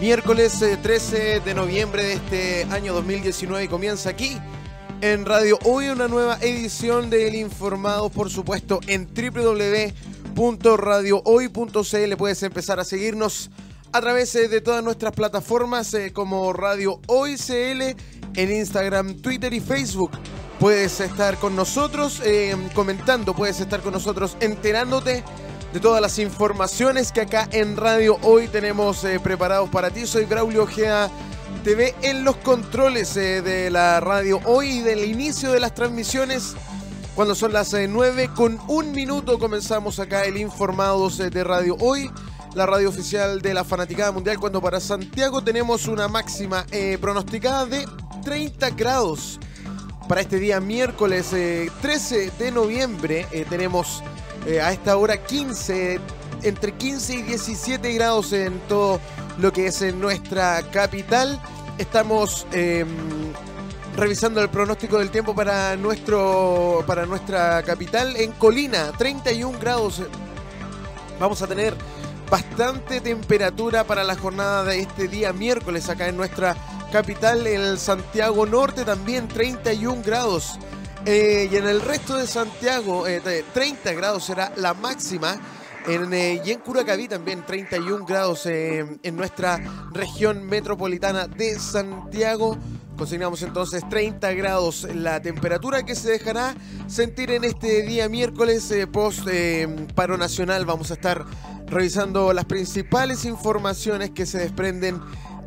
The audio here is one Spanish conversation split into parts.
Miércoles 13 eh, de noviembre de este año 2019 y comienza aquí en Radio Hoy una nueva edición del Informado, por supuesto, en www.radiohoy.cl. Puedes empezar a seguirnos a través eh, de todas nuestras plataformas eh, como Radio Hoy CL en Instagram, Twitter y Facebook. Puedes estar con nosotros comentando, puedes estar con nosotros enterándote de todas las informaciones que acá en Radio Hoy tenemos eh, preparados para ti. Soy Braulio Ojea TV en los controles eh, de la Radio Hoy y del inicio de las transmisiones. Cuando son las 9 eh, con un minuto comenzamos acá el Informados de Radio Hoy, la radio oficial de la Fanaticada Mundial, cuando para Santiago tenemos una máxima pronosticada de 30 grados. Para este día miércoles 13 de noviembre tenemos eh, a esta hora 15, entre 15 y 17 grados en todo lo que es en nuestra capital. Estamos em, revisando el pronóstico del tiempo para, nuestro, para nuestra capital. En Colina, 31 grados. Vamos a tener bastante temperatura para la jornada de este día miércoles acá en nuestra capital. El Santiago Norte también 31 grados. Eh, y en el resto de Santiago, 30 eh, grados será la máxima. Eh, y en Curacaví también 31 grados en nuestra región metropolitana de Santiago. Consignamos entonces 30 grados la temperatura que se dejará sentir en este día miércoles post paro nacional. Vamos a estar revisando las principales informaciones que se desprenden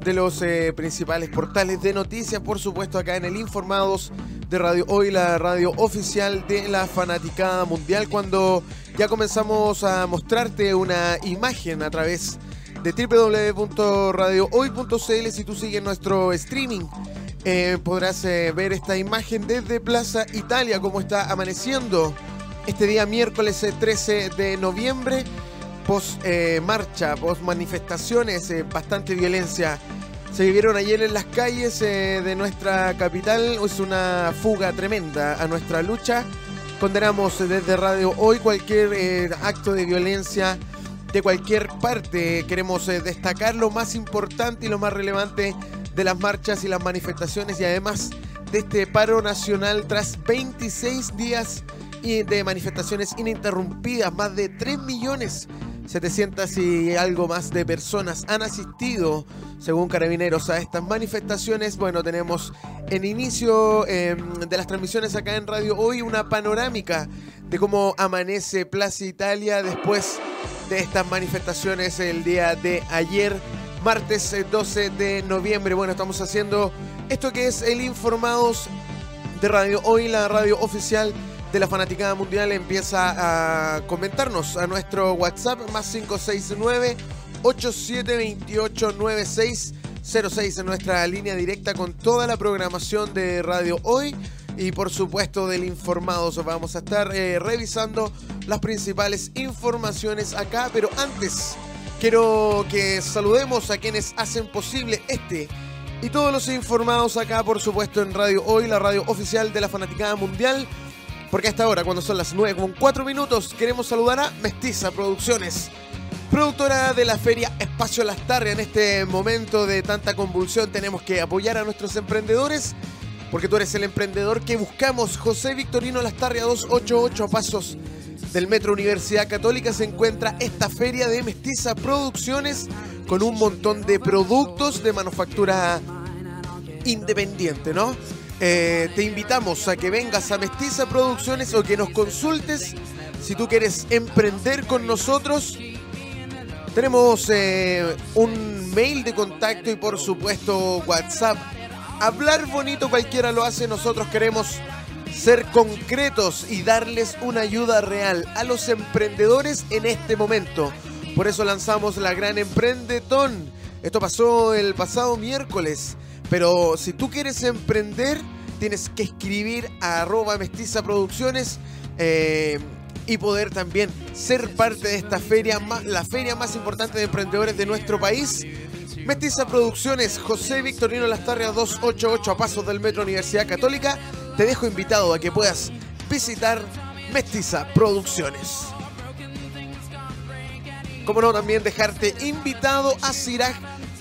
de los eh, principales portales de noticias, por supuesto acá en el Informados de Radio Hoy, la radio oficial de la Fanaticada Mundial, cuando ya comenzamos a mostrarte una imagen a través de www.radiohoy.cl, si tú sigues nuestro streaming. Eh, podrás eh, ver esta imagen desde Plaza Italia, como está amaneciendo este día miércoles 13 de noviembre post marcha, post manifestaciones, bastante violencia se vivieron ayer en las calles eh, de nuestra capital. Es una fuga tremenda a nuestra lucha. Condenamos desde Radio Hoy cualquier eh, acto de violencia de cualquier parte. Queremos eh, destacar lo más importante y lo más relevante de las marchas y las manifestaciones y además de este paro nacional tras 26 días de manifestaciones ininterrumpidas. Más de 3 millones 700 y algo más de personas han asistido, según carabineros, a estas manifestaciones. Bueno, tenemos en inicio em, de las transmisiones acá en Radio Hoy una panorámica de cómo amanece Plaza Italia después de estas manifestaciones el día de ayer, martes 12 eh, de noviembre. Bueno, estamos haciendo esto que es el Informados de Radio Hoy, la radio oficial de la Fanaticada Mundial empieza a comentarnos a nuestro WhatsApp más 569 8728 9606 en nuestra línea directa con toda la programación de Radio Hoy y por supuesto del Informados. Vamos a estar eh, revisando las principales informaciones acá, pero antes quiero que saludemos a quienes hacen posible este y todos los informados acá, por supuesto, en Radio Hoy, la radio oficial de la Fanaticada Mundial. Porque hasta ahora, cuando son las 9 con 4 minutos, queremos saludar a Mestiza Producciones, productora de la feria Espacio Lastarria. En este momento de tanta convulsión tenemos que apoyar a nuestros emprendedores, porque tú eres el emprendedor que buscamos. José Victorino Lastarria 288 pasos del Metro Universidad Católica se encuentra esta feria de Mestiza Producciones con un montón de productos de manufactura independiente, ¿no? Eh, te invitamos a que vengas a Mestiza Producciones o que nos consultes si tú quieres emprender con nosotros. Tenemos eh, un mail de contacto y por supuesto WhatsApp. Hablar bonito cualquiera lo hace, nosotros queremos ser concretos y darles una ayuda real a los emprendedores en este momento. Por eso lanzamos la Gran Emprendetón. Esto pasó el pasado miércoles. Pero si tú quieres emprender, tienes que escribir a arroba mestiza producciones eh, y poder también ser parte de esta feria, la feria más importante de emprendedores de nuestro país. Mestiza Producciones, José Victorino Lastarria 288 a pasos del Metro Universidad Católica. Te dejo invitado a que puedas visitar Mestiza Producciones. Como no, también dejarte invitado a Siraj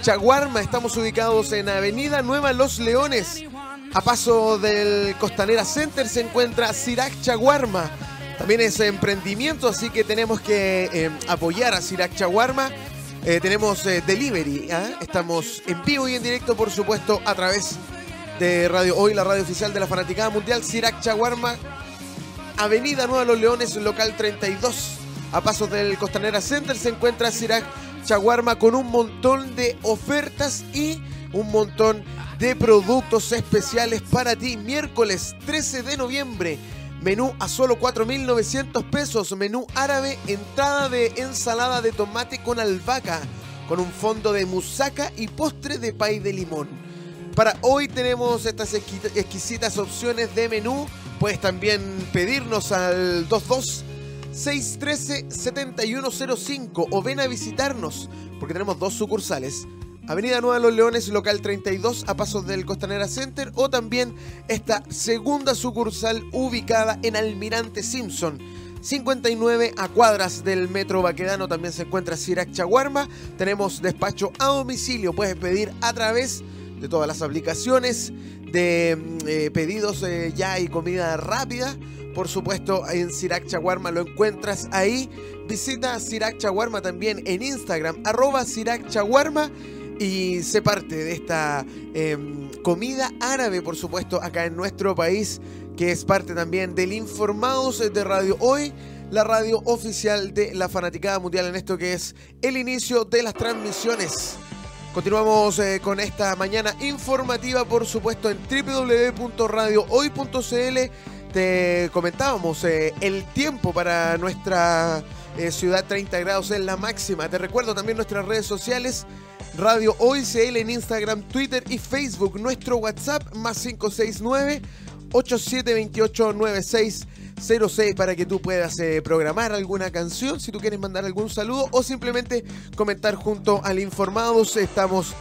Chaguarma. Estamos ubicados en Avenida Nueva Los Leones. A paso del Costanera Center se encuentra Sirac Chaguarma. También es emprendimiento, así que tenemos que eh, apoyar a Sirac Chaguarma. Eh, tenemos eh, delivery. ¿ah? Estamos en vivo y en directo, por supuesto, a través de Radio Hoy, la radio oficial de la Fanaticada Mundial. Sirac Chaguarma, Avenida Nueva Los Leones, local 32. A pasos del Costanera Center se encuentra Sirac Chaguarma con un montón de ofertas y un montón de productos especiales para ti. Miércoles 13 de noviembre. Menú a solo 4.900 pesos. Menú árabe, entrada de ensalada de tomate con albahaca, con un fondo de musaca y postre de pay de limón. Para hoy tenemos estas exquisitas opciones de menú. Puedes también pedirnos al 22 613-7105 o ven a visitarnos porque tenemos dos sucursales. Avenida Nueva Los Leones, local 32, a pasos del Costanera Center, o también esta segunda sucursal ubicada en Almirante Simpson. 59 a cuadras del Metro Baquedano también se encuentra Sirac Chaguarma. Tenemos despacho a domicilio, puedes pedir a través de todas las aplicaciones de mm, eh, pedidos eh, ya y comida rápida por supuesto, en Sirac Chaguarma lo encuentras ahí. Visita Sirac Chaguarma también en Instagram, arroba Sirac Chaguarma y sé parte de esta em, comida árabe, por supuesto, acá en nuestro país, que es parte también del Informados de Radio Hoy, la radio oficial de la Fanaticada Mundial en esto que es el inicio de las transmisiones. Continuamos eh, con esta mañana informativa, por supuesto, en www.radiohoy.cl te comentábamos eh, el tiempo para nuestra eh, ciudad 30 grados en la máxima. Te recuerdo también nuestras redes sociales. Radio OICL en Instagram, Twitter y Facebook. Nuestro WhatsApp más 569 8728 9606 para que tú puedas eh, programar alguna canción, si tú quieres mandar algún saludo o simplemente comentar junto al Informados. Estamos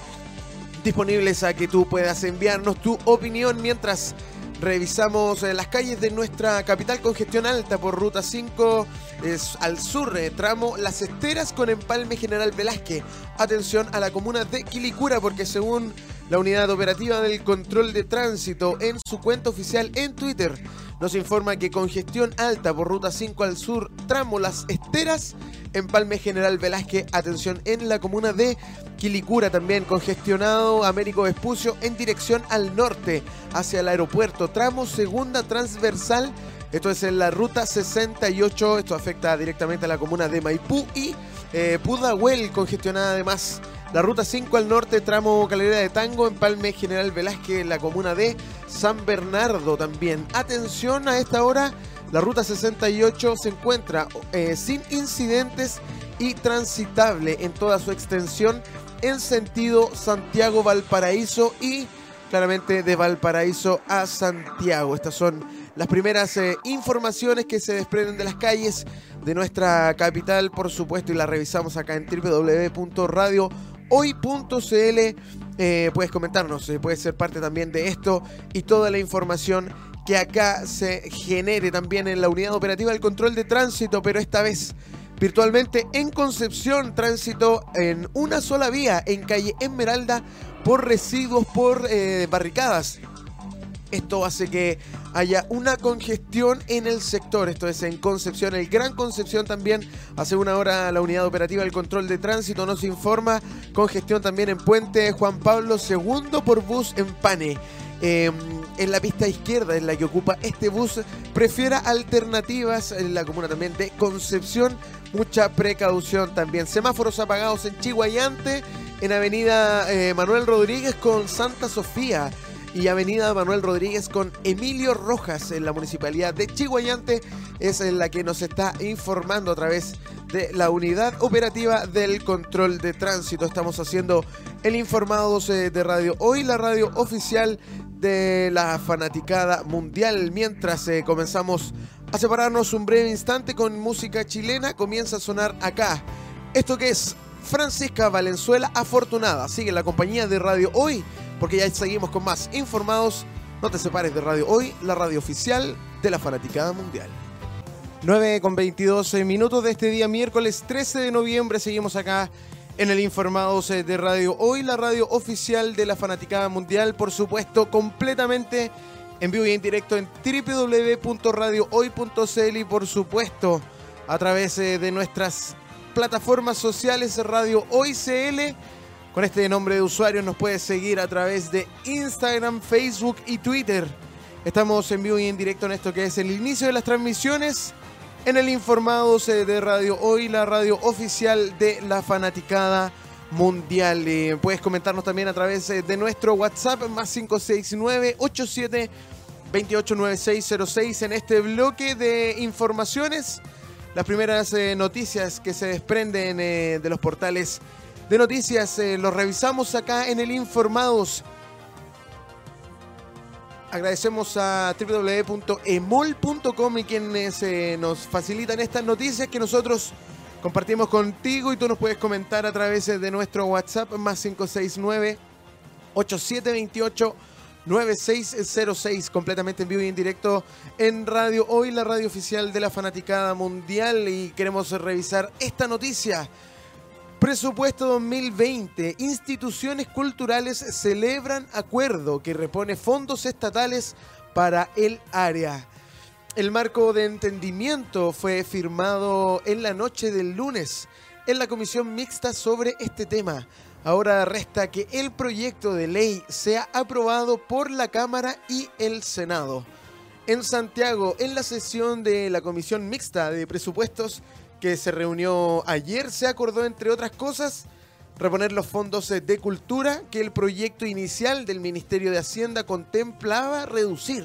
disponibles a que tú puedas enviarnos tu opinión mientras Revisamos eh, las calles de nuestra capital con gestión alta por ruta 5 es, al sur, eh, tramo Las Esteras con empalme General Velázquez. Atención a la comuna de Quilicura porque según la unidad operativa del control de tránsito en su cuenta oficial en Twitter nos informa que congestión alta por ruta 5 al sur, tramo Las Esteras, empalme General Velázquez, atención en la comuna de Quilicura también congestionado Américo Vespucio en dirección al norte hacia el aeropuerto, tramo segunda transversal. Esto es en la ruta 68, esto afecta directamente a la comuna de Maipú y eh, Pudahuel, congestionada además la ruta 5 al norte, tramo Calera de Tango, en Palme General Velázquez, la comuna de San Bernardo también. Atención a esta hora, la ruta 68 se encuentra eh, sin incidentes y transitable en toda su extensión en sentido Santiago-Valparaíso y claramente de Valparaíso a Santiago. Estas son las primeras eh, informaciones que se desprenden de las calles de nuestra capital, por supuesto, y las revisamos acá en www.radio.com hoy.cl. Eh, puedes comentarnos, eh, puedes ser parte también de esto y toda la información que acá se genere también en la unidad operativa del control de tránsito, pero esta vez virtualmente en Concepción, tránsito en una sola vía en calle Esmeralda por residuos, por eh, barricadas. Esto hace que haya una congestión en el sector. Esto es en Concepción, el Gran Concepción también. Hace una hora la unidad operativa del control de tránsito nos informa. Congestión también en Puente Juan Pablo II por bus en Pane. Em, en la pista izquierda en la que ocupa este bus, prefiera alternativas en la comuna también de Concepción. Mucha precaución también. Semáforos apagados en Chihuayante, en Avenida eh, Manuel Rodríguez con Santa Sofía y Avenida Manuel Rodríguez con Emilio Rojas en la municipalidad de Chihuayante es en la que nos está informando a través de la unidad operativa del control de tránsito. Estamos haciendo el informado de radio hoy, la radio oficial de la fanaticada mundial. Mientras eh, comenzamos a separarnos un breve instante con música chilena, comienza a sonar acá. Esto que es Francisca Valenzuela Afortunada. Sigue la compañía de Radio Hoy porque ya seguimos con más informados. No te separes de Radio Hoy, la radio oficial de la Fanaticada Mundial. 9 con 22 minutos de este día miércoles 13 de noviembre. Seguimos acá en el Informados eh, de Radio Hoy, la radio oficial de la Fanaticada Mundial, por supuesto, completamente en vivo y en directo en www.radiohoy.cl y por supuesto a través eh, de nuestras plataformas sociales Radio Hoy CL. Con este nombre de usuario nos puedes seguir a través de Instagram, Facebook y Twitter. Estamos en vivo y en directo en esto que es el inicio de las transmisiones en el Informados eh, de Radio Hoy, la radio oficial de la fanaticada mundial. puedes comentarnos también a través eh, de nuestro WhatsApp más 569 87 289606 en este bloque de informaciones. Las primeras eh, noticias que se desprenden de los portales de noticias los revisamos acá en el Informados. Agradecemos a www.emol.com y quienes eh, nos facilitan estas noticias que nosotros compartimos contigo y tú nos puedes comentar a través de nuestro WhatsApp más 569 8728 9606 completamente en vivo y en directo en Radio Hoy, la radio oficial de la Fanaticada Mundial y queremos revisar esta noticia Presupuesto 2020. Instituciones culturales celebran acuerdo que repone fondos estatales para el área. El marco de entendimiento fue firmado en la noche del lunes en la comisión mixta sobre este tema. Ahora resta que el proyecto de ley sea aprobado por la Cámara y el Senado. En Santiago, en la sesión de la comisión mixta de presupuestos, que se reunió ayer se acordó, entre otras cosas, reponer los fondos de cultura que el proyecto inicial del Ministerio de Hacienda contemplaba reducir,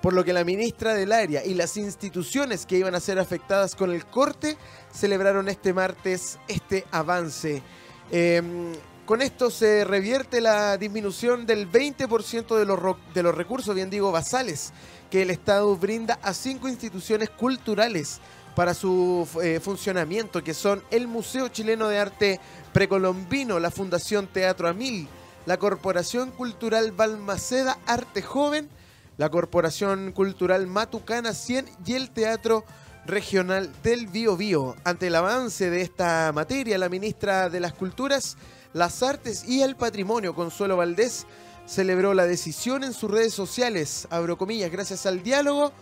por lo que la ministra del área y las instituciones que iban a ser afectadas con el corte celebraron este martes este avance. Em, con esto se revierte la disminución del 20% de los, de los recursos, bien digo, basales, que el Estado brinda a cinco instituciones culturales para su eh, funcionamiento, que son el Museo Chileno de Arte Precolombino, la Fundación Teatro Amil, la Corporación Cultural Balmaceda Arte Joven, la Corporación Cultural Matucana 100 y el Teatro Regional del Bío Bío. Ante el avance de esta materia, la ministra de las Culturas, las Artes y el Patrimonio, Consuelo Valdés, celebró la decisión en sus redes sociales, abro comillas, gracias al diálogo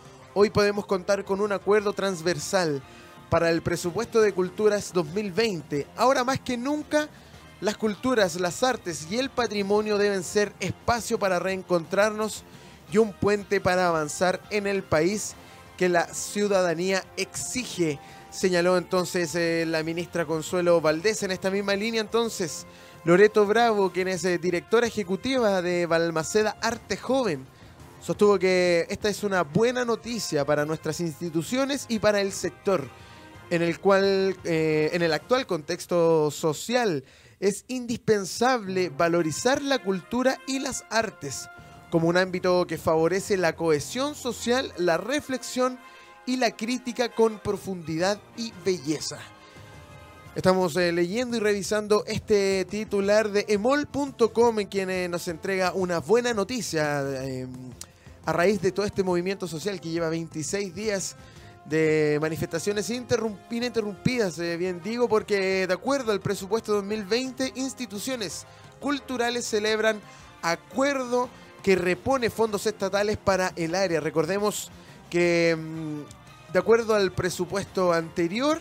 hoy podemos contar con un acuerdo transversal para el presupuesto de culturas 2020. Ahora más que nunca, las culturas, las artes y el patrimonio deben ser espacio para reencontrarnos y un puente para avanzar en el país que la ciudadanía exige, señaló entonces eh, la ministra Consuelo Valdés. En esta misma línea entonces, Loreto Bravo, quien es eh, directora ejecutiva de Balmaceda Arte Joven, sostuvo que esta es una buena noticia para nuestras instituciones y para el sector, en el cual, eh, en el actual contexto social, es indispensable valorizar la cultura y las artes como un ámbito que favorece la cohesión social, la reflexión y la crítica con profundidad y belleza. Estamos eh, leyendo y revisando este titular de emol.com en quien eh, nos entrega una buena noticia a raíz de todo este movimiento social que lleva 26 días de manifestaciones ininterrumpidas, eh, bien digo, porque de acuerdo al presupuesto 2020, instituciones culturales celebran acuerdo que repone fondos estatales para el área. Recordemos que mm, de acuerdo al presupuesto anterior,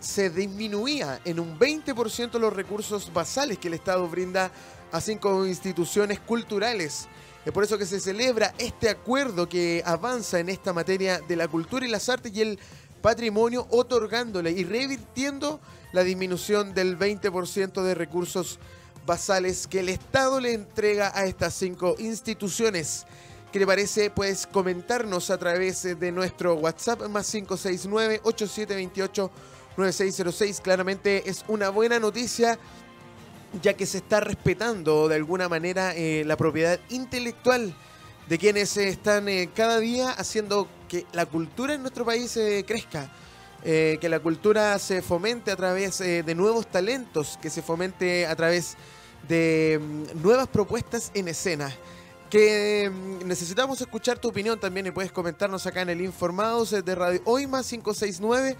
se disminuía en un 20% los recursos basales que el Estado brinda a cinco instituciones culturales. Es por eso que se celebra este acuerdo que avanza en esta materia de la cultura y las artes y el patrimonio, otorgándole y revirtiendo la disminución del 20% de recursos basales que el Estado le entrega a estas cinco instituciones. ¿Qué le parece? Puedes comentarnos a través de nuestro WhatsApp más 569-8728-9606. Claramente es una buena noticia ya que se está respetando de alguna manera eh, la propiedad intelectual de quienes están eh, cada día haciendo que la cultura en nuestro país eh, crezca, que la cultura se fomente a través de nuevos talentos, que se fomente a través de mm, nuevas propuestas en escena. Que mm, necesitamos escuchar tu opinión también y puedes comentarnos acá en el Informados de Radio Hoy más 569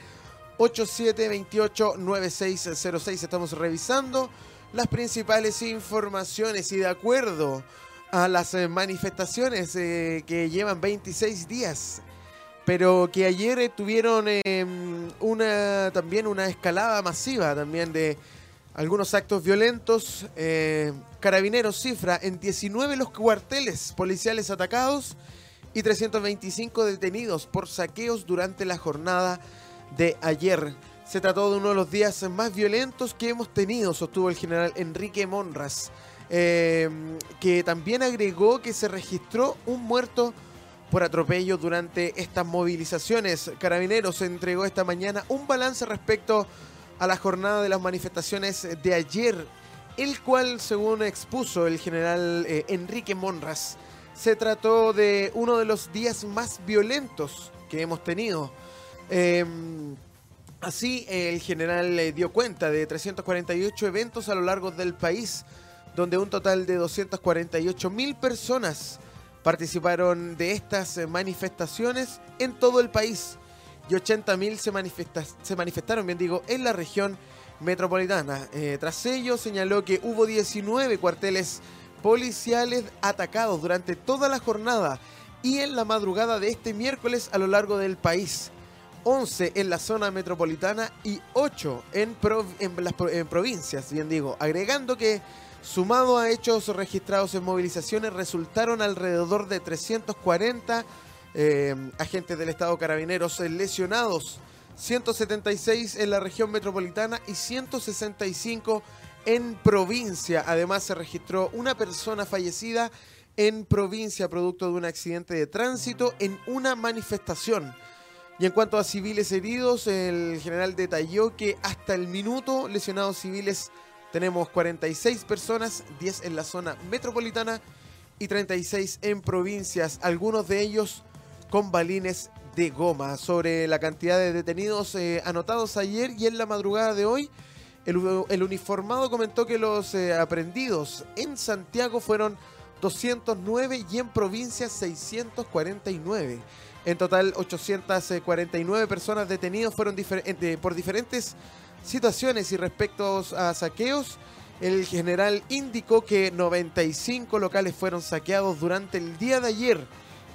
8728-9606. Estamos revisando las principales informaciones y de acuerdo a las eh, manifestaciones eh, que llevan 26 días, pero que ayer eh, tuvieron una también una escalada masiva también de algunos actos violentos. carabineros cifra en 19 los cuarteles policiales atacados y 325 detenidos por saqueos durante la jornada de ayer. Se trató de uno de los días más violentos que hemos tenido, sostuvo el general Enrique Monras, eh, que también agregó que se registró un muerto por atropello durante estas movilizaciones. Carabineros entregó esta mañana un balance respecto a la jornada de las manifestaciones de ayer, el cual, según expuso el general eh, Enrique Monras, se trató de uno de los días más violentos que hemos tenido. Em, así, el general eh, dio cuenta de 348 eventos a lo largo del país, donde un total de 248 mil personas participaron de estas eh, manifestaciones en todo el país y 80 mil se, se, manifestaron, bien digo, en la región metropolitana. Eh, tras ello, señaló que hubo 19 cuarteles policiales atacados durante toda la jornada y en la madrugada de este miércoles a lo largo del país. 11 en la zona metropolitana y 8 en, las provincias, bien digo, agregando que sumado a hechos registrados en movilizaciones resultaron alrededor de 340 eh, agentes del Estado Carabineros lesionados, 176 en la región metropolitana y 165 en provincia. Además se registró una persona fallecida en provincia producto de un accidente de tránsito en una manifestación. Y en cuanto a civiles heridos, el general detalló que hasta el minuto lesionados civiles tenemos 46 personas, 10 en la zona metropolitana y 36 en provincias, algunos de ellos con balines de goma. Sobre la cantidad de detenidos eh, anotados ayer y en la madrugada de hoy, el, uniformado comentó que los eh, aprendidos en Santiago fueron 209 y en provincias 649. En total, 849 personas detenidas fueron eh, por diferentes situaciones y respecto a saqueos. El general indicó que 95 locales fueron saqueados durante el día de ayer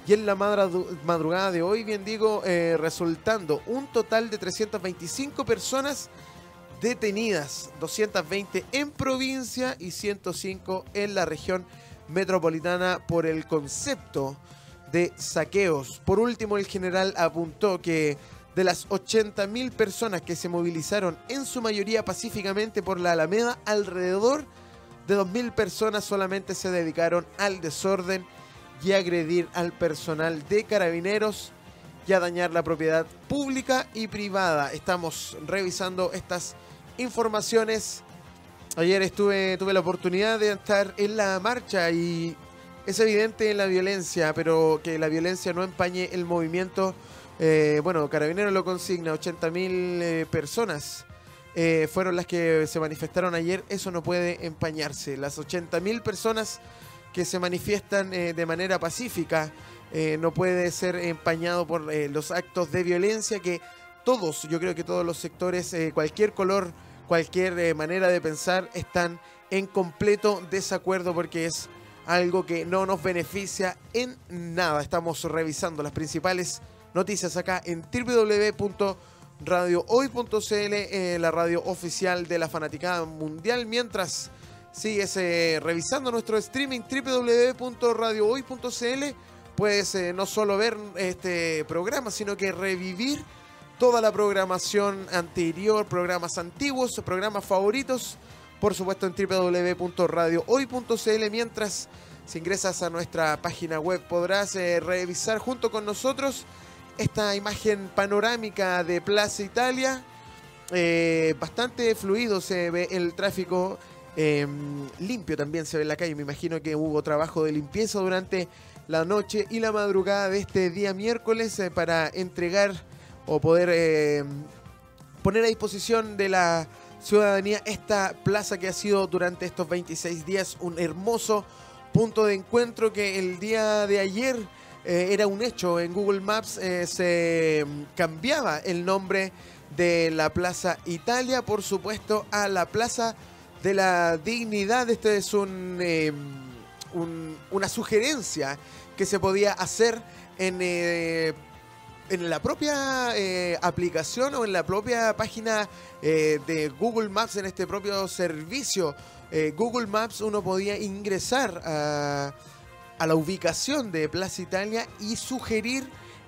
y en la madrugada de hoy, bien digo, eh, resultando un total de 325 personas detenidas, 220 en provincia y 105 en la región metropolitana por el concepto de saqueos. Por último, el general apuntó que de las 80.000 personas que se movilizaron en su mayoría pacíficamente por la Alameda, alrededor de 2.000 personas solamente se dedicaron al desorden y agredir al personal de carabineros y a dañar la propiedad pública y privada. Estamos revisando estas informaciones. Ayer tuve la oportunidad de estar en la marcha y es evidente la violencia, pero que la violencia no empañe el movimiento. Eh, bueno, Carabinero lo consigna, 80.000 eh, personas eh, fueron las que se manifestaron ayer. Eso no puede empañarse. Las 80.000 personas que se manifiestan de manera pacífica no puede ser empañado por los actos de violencia que todos, yo creo que todos los sectores, cualquier color, cualquier manera de pensar, están en completo desacuerdo porque es algo que no nos beneficia en nada. Estamos revisando las principales noticias acá en www.radiohoy.cl, eh, la radio oficial de la fanaticada mundial, mientras sigues eh, revisando nuestro streaming www.radiohoy.cl, puedes eh, no solo ver este programa, sino que revivir toda la programación anterior, programas antiguos, programas favoritos por supuesto en www.radiohoy.cl. Mientras ingresas a nuestra página web podrás eh, revisar junto con nosotros esta imagen panorámica de Plaza Italia. Eh, bastante fluido se ve el tráfico, em, limpio también se ve en la calle. Me imagino que hubo trabajo de limpieza durante la noche y la madrugada de este día miércoles eh, para entregar o poder em, poner a disposición de la ciudadanía esta plaza que ha sido durante estos 26 días un hermoso punto de encuentro que el día de ayer eh, era un hecho. En Google Maps eh, se cambiaba el nombre de la Plaza Italia, por supuesto, a la Plaza de la Dignidad. Esto es un, em, una sugerencia que se podía hacer en, eh, en la propia eh, aplicación o en la propia página eh, de Google Maps, en este propio servicio. Google Maps uno podía ingresar a, a la ubicación de Plaza Italia y sugerir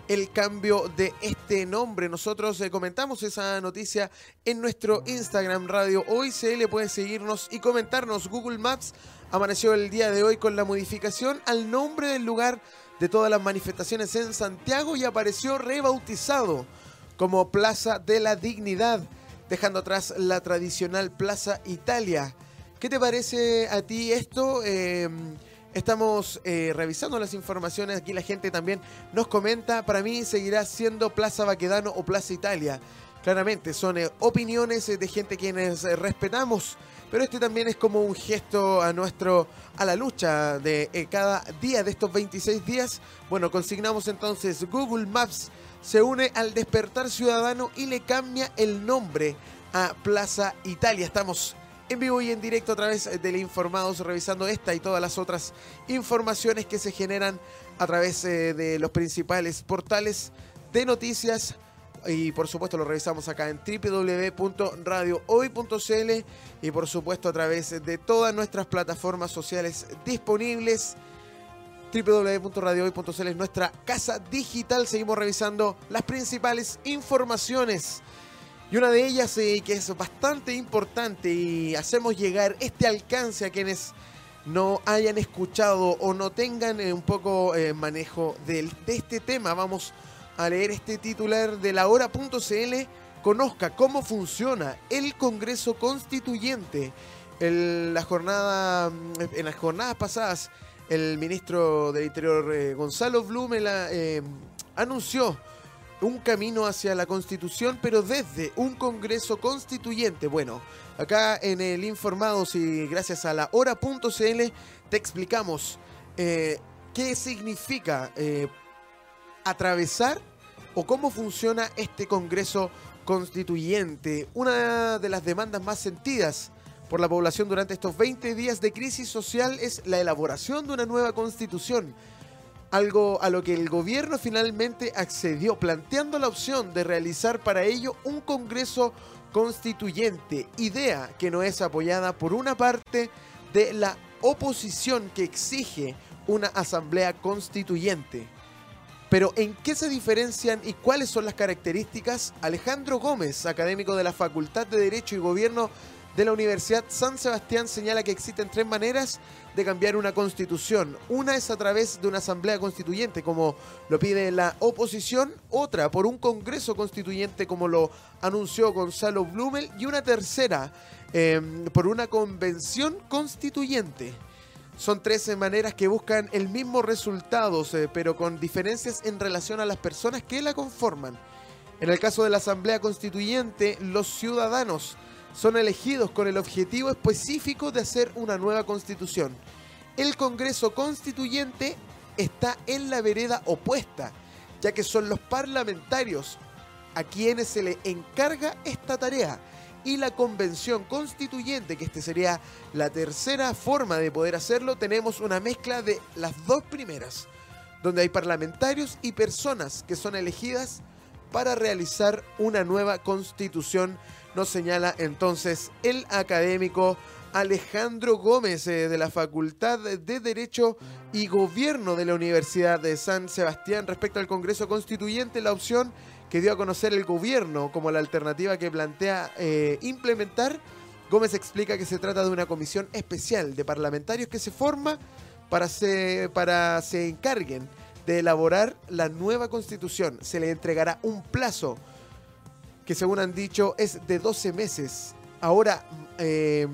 el cambio de este nombre. Nosotros eh, comentamos esa noticia en nuestro Instagram Radio Hoy le puede seguirnos y comentarnos. Google Maps amaneció el día de hoy con la modificación al nombre del lugar de todas las manifestaciones en Santiago y apareció rebautizado como Plaza de la Dignidad, dejando atrás la tradicional Plaza Italia. ¿Qué te parece a ti esto? Eh, Estamos eh, revisando las informaciones. Aquí la gente también nos comenta. Para mí seguirá siendo Plaza Baquedano o Plaza Italia. Claramente son eh, opiniones de gente quienes eh, respetamos. Pero este también es como un gesto a nuestro a la lucha de cada día de estos 26 días. Bueno, consignamos entonces Google Maps se une al despertar ciudadano y le cambia el nombre a Plaza Italia. Estamos en vivo y en directo a través de Informados, revisando esta y todas las otras informaciones que se generan a través eh, de los principales portales de noticias. Y por supuesto lo revisamos acá en www.radiohoy.cl y por supuesto a través de todas nuestras plataformas sociales disponibles. www.radiohoy.cl es nuestra casa digital. Seguimos revisando las principales informaciones y una de ellas eh, que es bastante importante y hacemos llegar este alcance a quienes no hayan escuchado o no tengan eh, un poco eh, manejo de, este tema. Vamos a leer este titular de la hora.cl. Conozca cómo funciona el Congreso Constituyente. la jornada, en las jornadas pasadas, el ministro del Interior, Gonzalo Blumela, anunció un camino hacia la constitución, pero desde un Congreso constituyente. Bueno, acá en el Informados y gracias a la hora.cl te explicamos eh, qué significa eh, atravesar o cómo funciona este Congreso constituyente. Una de las demandas más sentidas por la población durante estos 20 días de crisis social es la elaboración de una nueva constitución algo a lo que el gobierno finalmente accedió, planteando la opción de realizar para ello un Congreso constituyente, idea que no es apoyada por una parte de la oposición que exige una asamblea constituyente. Pero ¿en qué se diferencian y cuáles son las características? Alejandro Gómez, académico de la Facultad de Derecho y Gobierno de la Universidad San Sebastián señala que existen tres maneras de cambiar una constitución. Una es a través de una asamblea constituyente, como lo pide la oposición, otra por un congreso constituyente, como lo anunció Gonzalo Blumel, y una tercera em, por una convención constituyente. Son tres maneras que buscan el mismo resultado, pero con diferencias en relación a las personas que la conforman. En el caso de la Asamblea Constituyente, los ciudadanos son elegidos con el objetivo específico de hacer una nueva constitución. El Congreso Constituyente está en la vereda opuesta, ya que son los parlamentarios a quienes se le encarga esta tarea. Y la Convención Constituyente, que este sería la tercera forma de poder hacerlo, tenemos una mezcla de las dos primeras, donde hay parlamentarios y personas que son elegidas para realizar una nueva constitución nos señala entonces el académico Alejandro Gómez eh, de la Facultad de Derecho y Gobierno de la Universidad de San Sebastián. Respecto al Congreso Constituyente, la opción que dio a conocer el gobierno como la alternativa que plantea eh, implementar. Gómez explica que se trata de una comisión especial de parlamentarios que se forma para se, para se encarguen de elaborar la nueva constitución. Se le entregará un plazo que según han dicho es de 12 meses. Ahora, eh,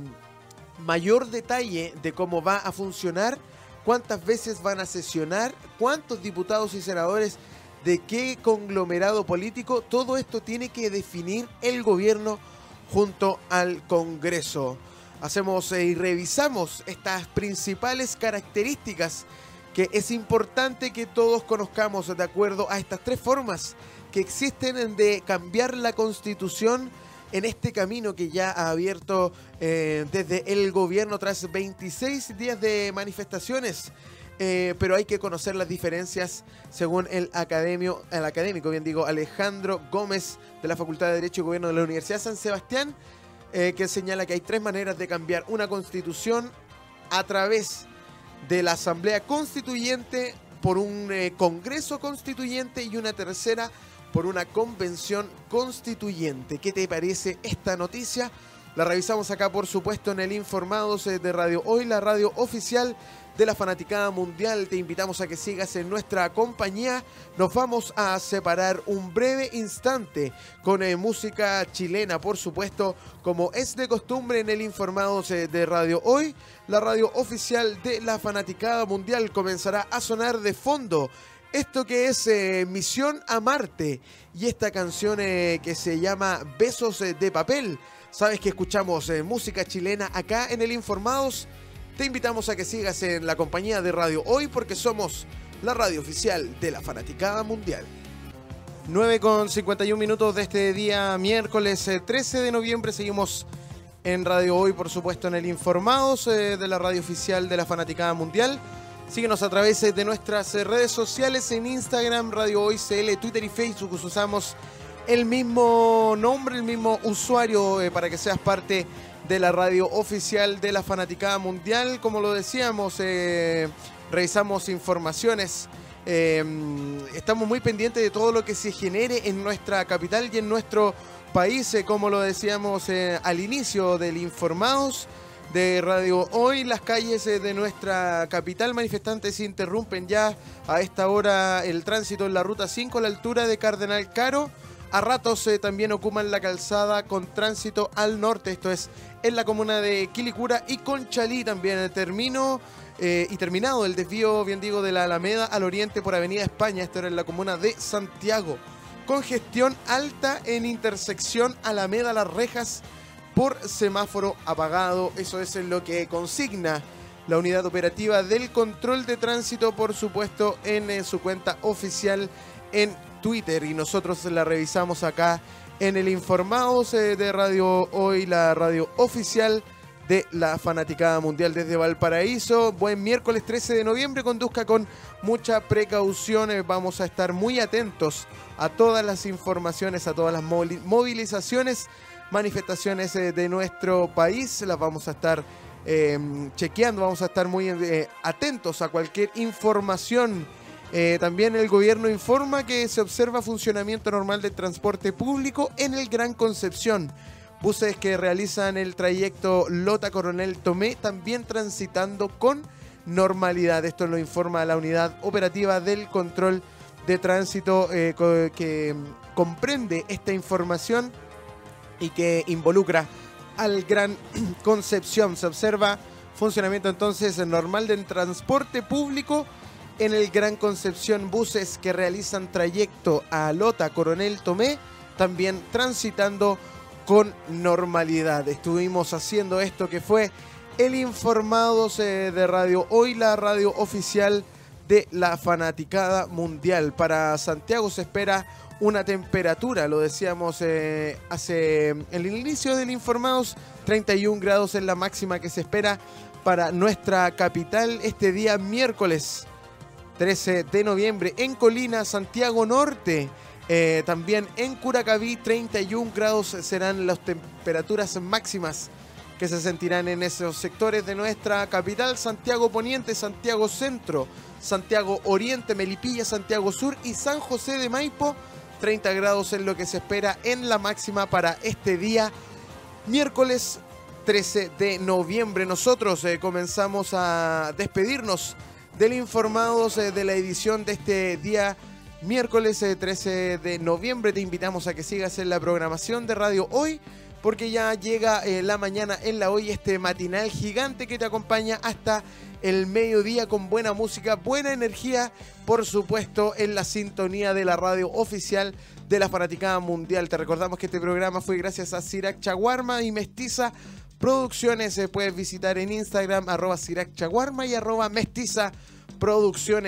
mayor detalle de cómo va a funcionar, cuántas veces van a sesionar, cuántos diputados y senadores, de qué conglomerado político, todo esto tiene que definir el gobierno junto al Congreso. Hacemos eh, y revisamos estas principales características que es importante que todos conozcamos de acuerdo a estas tres formas que existen de cambiar la constitución en este camino que ya ha abierto eh, desde el gobierno tras 26 días de manifestaciones. Eh, pero hay que conocer las diferencias según el, academio, académico, bien digo, Alejandro Gómez de la Facultad de Derecho y Gobierno de la Universidad San Sebastián, eh, que señala que hay tres maneras de cambiar una constitución a través de la Asamblea Constituyente, por un Congreso Constituyente y una tercera por una convención constituyente. ¿Qué te parece esta noticia? La revisamos acá, por supuesto, en el Informados eh, de Radio Hoy, la radio oficial de la Fanaticada Mundial. Te invitamos a que sigas en nuestra compañía. Nos vamos a separar un breve instante con eh, música chilena, por supuesto, como es de costumbre en el Informados eh, de Radio Hoy. La radio oficial de la Fanaticada Mundial comenzará a sonar de fondo esto que es eh, Misión a Marte y esta canción eh, que se llama Besos eh, de Papel. Sabes que escuchamos música chilena acá en el Informados. Te invitamos a que sigas en la compañía de Radio Hoy porque somos la radio oficial de la Fanaticada Mundial. 9 con 51 minutos de este día miércoles 13 de noviembre. Seguimos en Radio Hoy, por supuesto, en el Informados de la radio oficial de la Fanaticada Mundial. Síguenos a través de nuestras redes sociales en Instagram, Radio Hoy CL, Twitter y Facebook. Usamos el mismo nombre, el mismo usuario eh, para que seas parte de la radio oficial de la Fanaticada Mundial. Como lo decíamos, eh, revisamos informaciones. Eh, estamos muy pendientes de todo lo que se genere en nuestra capital y en nuestro país, como lo decíamos al inicio del Informados de Radio Hoy. Las calles eh, de nuestra capital manifestantes interrumpen ya a esta hora el tránsito en la ruta 5 a la altura de Cardenal Caro. A ratos eh, también ocupan la calzada con tránsito al norte, esto es en la comuna de Quilicura y Conchalí también. Termino eh, y terminado el desvío, bien digo, de la Alameda al oriente por Avenida España, esto era en la comuna de Santiago. Congestión alta en intersección Alameda Las Rejas por semáforo apagado. Eso es lo que consigna la unidad operativa del control de tránsito, por supuesto, en, eh, su cuenta oficial en Twitter. Y nosotros la revisamos acá en el Informados eh, de Radio Hoy, la radio oficial de la Fanaticada Mundial desde Valparaíso. Buen miércoles 13 de noviembre, conduzca con mucha precaución. Eh, vamos a estar muy atentos a todas las informaciones, a todas las movilizaciones manifestaciones eh, de nuestro país. Las vamos a estar chequeando, vamos a estar muy atentos a cualquier información. Eh, también el gobierno informa que se observa funcionamiento normal del transporte público en el Gran Concepción. Buses que realizan el trayecto Lota Coronel Tomé también transitando con normalidad. Esto lo informa la unidad operativa del control de tránsito que em, comprende esta información y que involucra al Gran Concepción. Se observa funcionamiento entonces normal del transporte público en el Gran Concepción. Buses que realizan trayecto a Lota, Coronel Tomé, también transitando con normalidad. Estuvimos haciendo esto que fue el Informados eh, de Radio Hoy, la radio oficial de la fanaticada mundial. Para Santiago se espera una temperatura, lo decíamos eh, hace el inicio del Informados, 31 grados es la máxima que se espera para nuestra capital este día miércoles 13 de noviembre en Colina, Santiago Norte. Eh, también en Curacaví 31 grados serán las temperaturas máximas que se sentirán en esos sectores de nuestra capital, Santiago Poniente, Santiago Centro, Santiago Oriente, Melipilla, Santiago Sur y San José de Maipo 30 grados es lo que se espera en la máxima para este día, miércoles 13 de noviembre. Nosotros eh, comenzamos a despedirnos del Informados eh, de la edición de este día miércoles 13 eh, de noviembre. Te invitamos a que sigas en la programación de Radio Hoy porque ya llega la mañana en la hoy este matinal gigante que te acompaña hasta el mediodía con buena música, buena energía, por supuesto, en la sintonía de la radio oficial de la Fanaticada Mundial. Te recordamos que este programa fue gracias a Sirac Chaguarma y Mestiza Producciones. Se puedes visitar en Instagram, arroba Sirac Chaguarma y arroba Mestiza Producciones.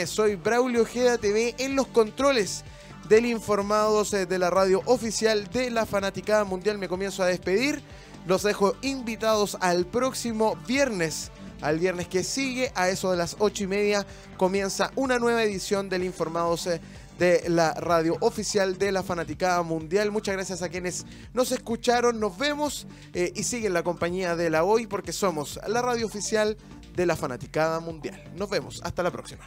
Soy Braulio Ojeda TV en los controles del Informados eh, de la radio oficial de la Fanaticada Mundial. Me comienzo a despedir. Los dejo invitados al próximo viernes. Al viernes que sigue, a eso de las ocho y media, comienza una nueva edición del Informados eh, de la radio oficial de la Fanaticada Mundial. Muchas gracias a quienes nos escucharon, nos vemos eh, y siguen la compañía de la hoy porque somos la radio oficial de la Fanaticada Mundial. Nos vemos, hasta la próxima.